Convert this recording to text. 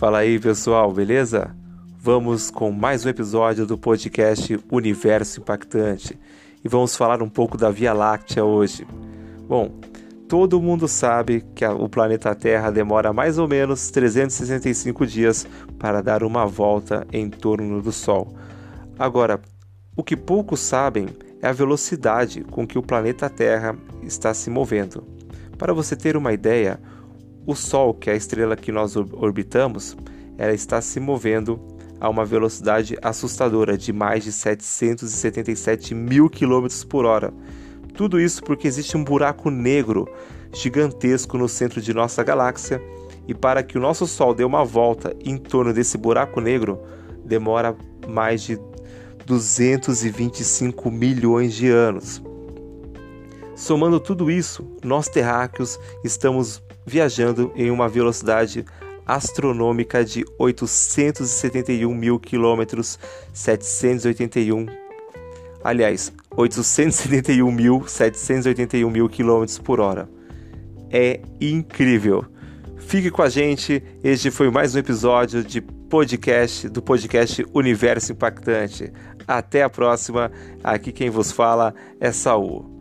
Fala aí pessoal, beleza? Vamos com mais um episódio do podcast Universo Impactante e vamos falar um pouco da Via Láctea hoje. Bom, todo mundo sabe que o planeta Terra demora mais ou menos 365 dias para dar uma volta em torno do Sol. Agora, o que poucos sabem é a velocidade com que o planeta Terra está se movendo. Para você ter uma ideia, o Sol, que é a estrela que nós orbitamos, ela está se movendo a uma velocidade assustadora de mais de 777 mil quilômetros por hora. Tudo isso porque existe um buraco negro gigantesco no centro de nossa galáxia e para que o nosso Sol dê uma volta em torno desse buraco negro demora mais de 225 milhões de anos. Somando tudo isso, nós terráqueos estamos viajando em uma velocidade astronômica de 871 mil quilômetros 781 aliás 871 mil 781 mil quilômetros por hora. É incrível. Fique com a gente. Este foi mais um episódio de podcast do podcast Universo Impactante. Até a próxima. Aqui quem vos fala é Saul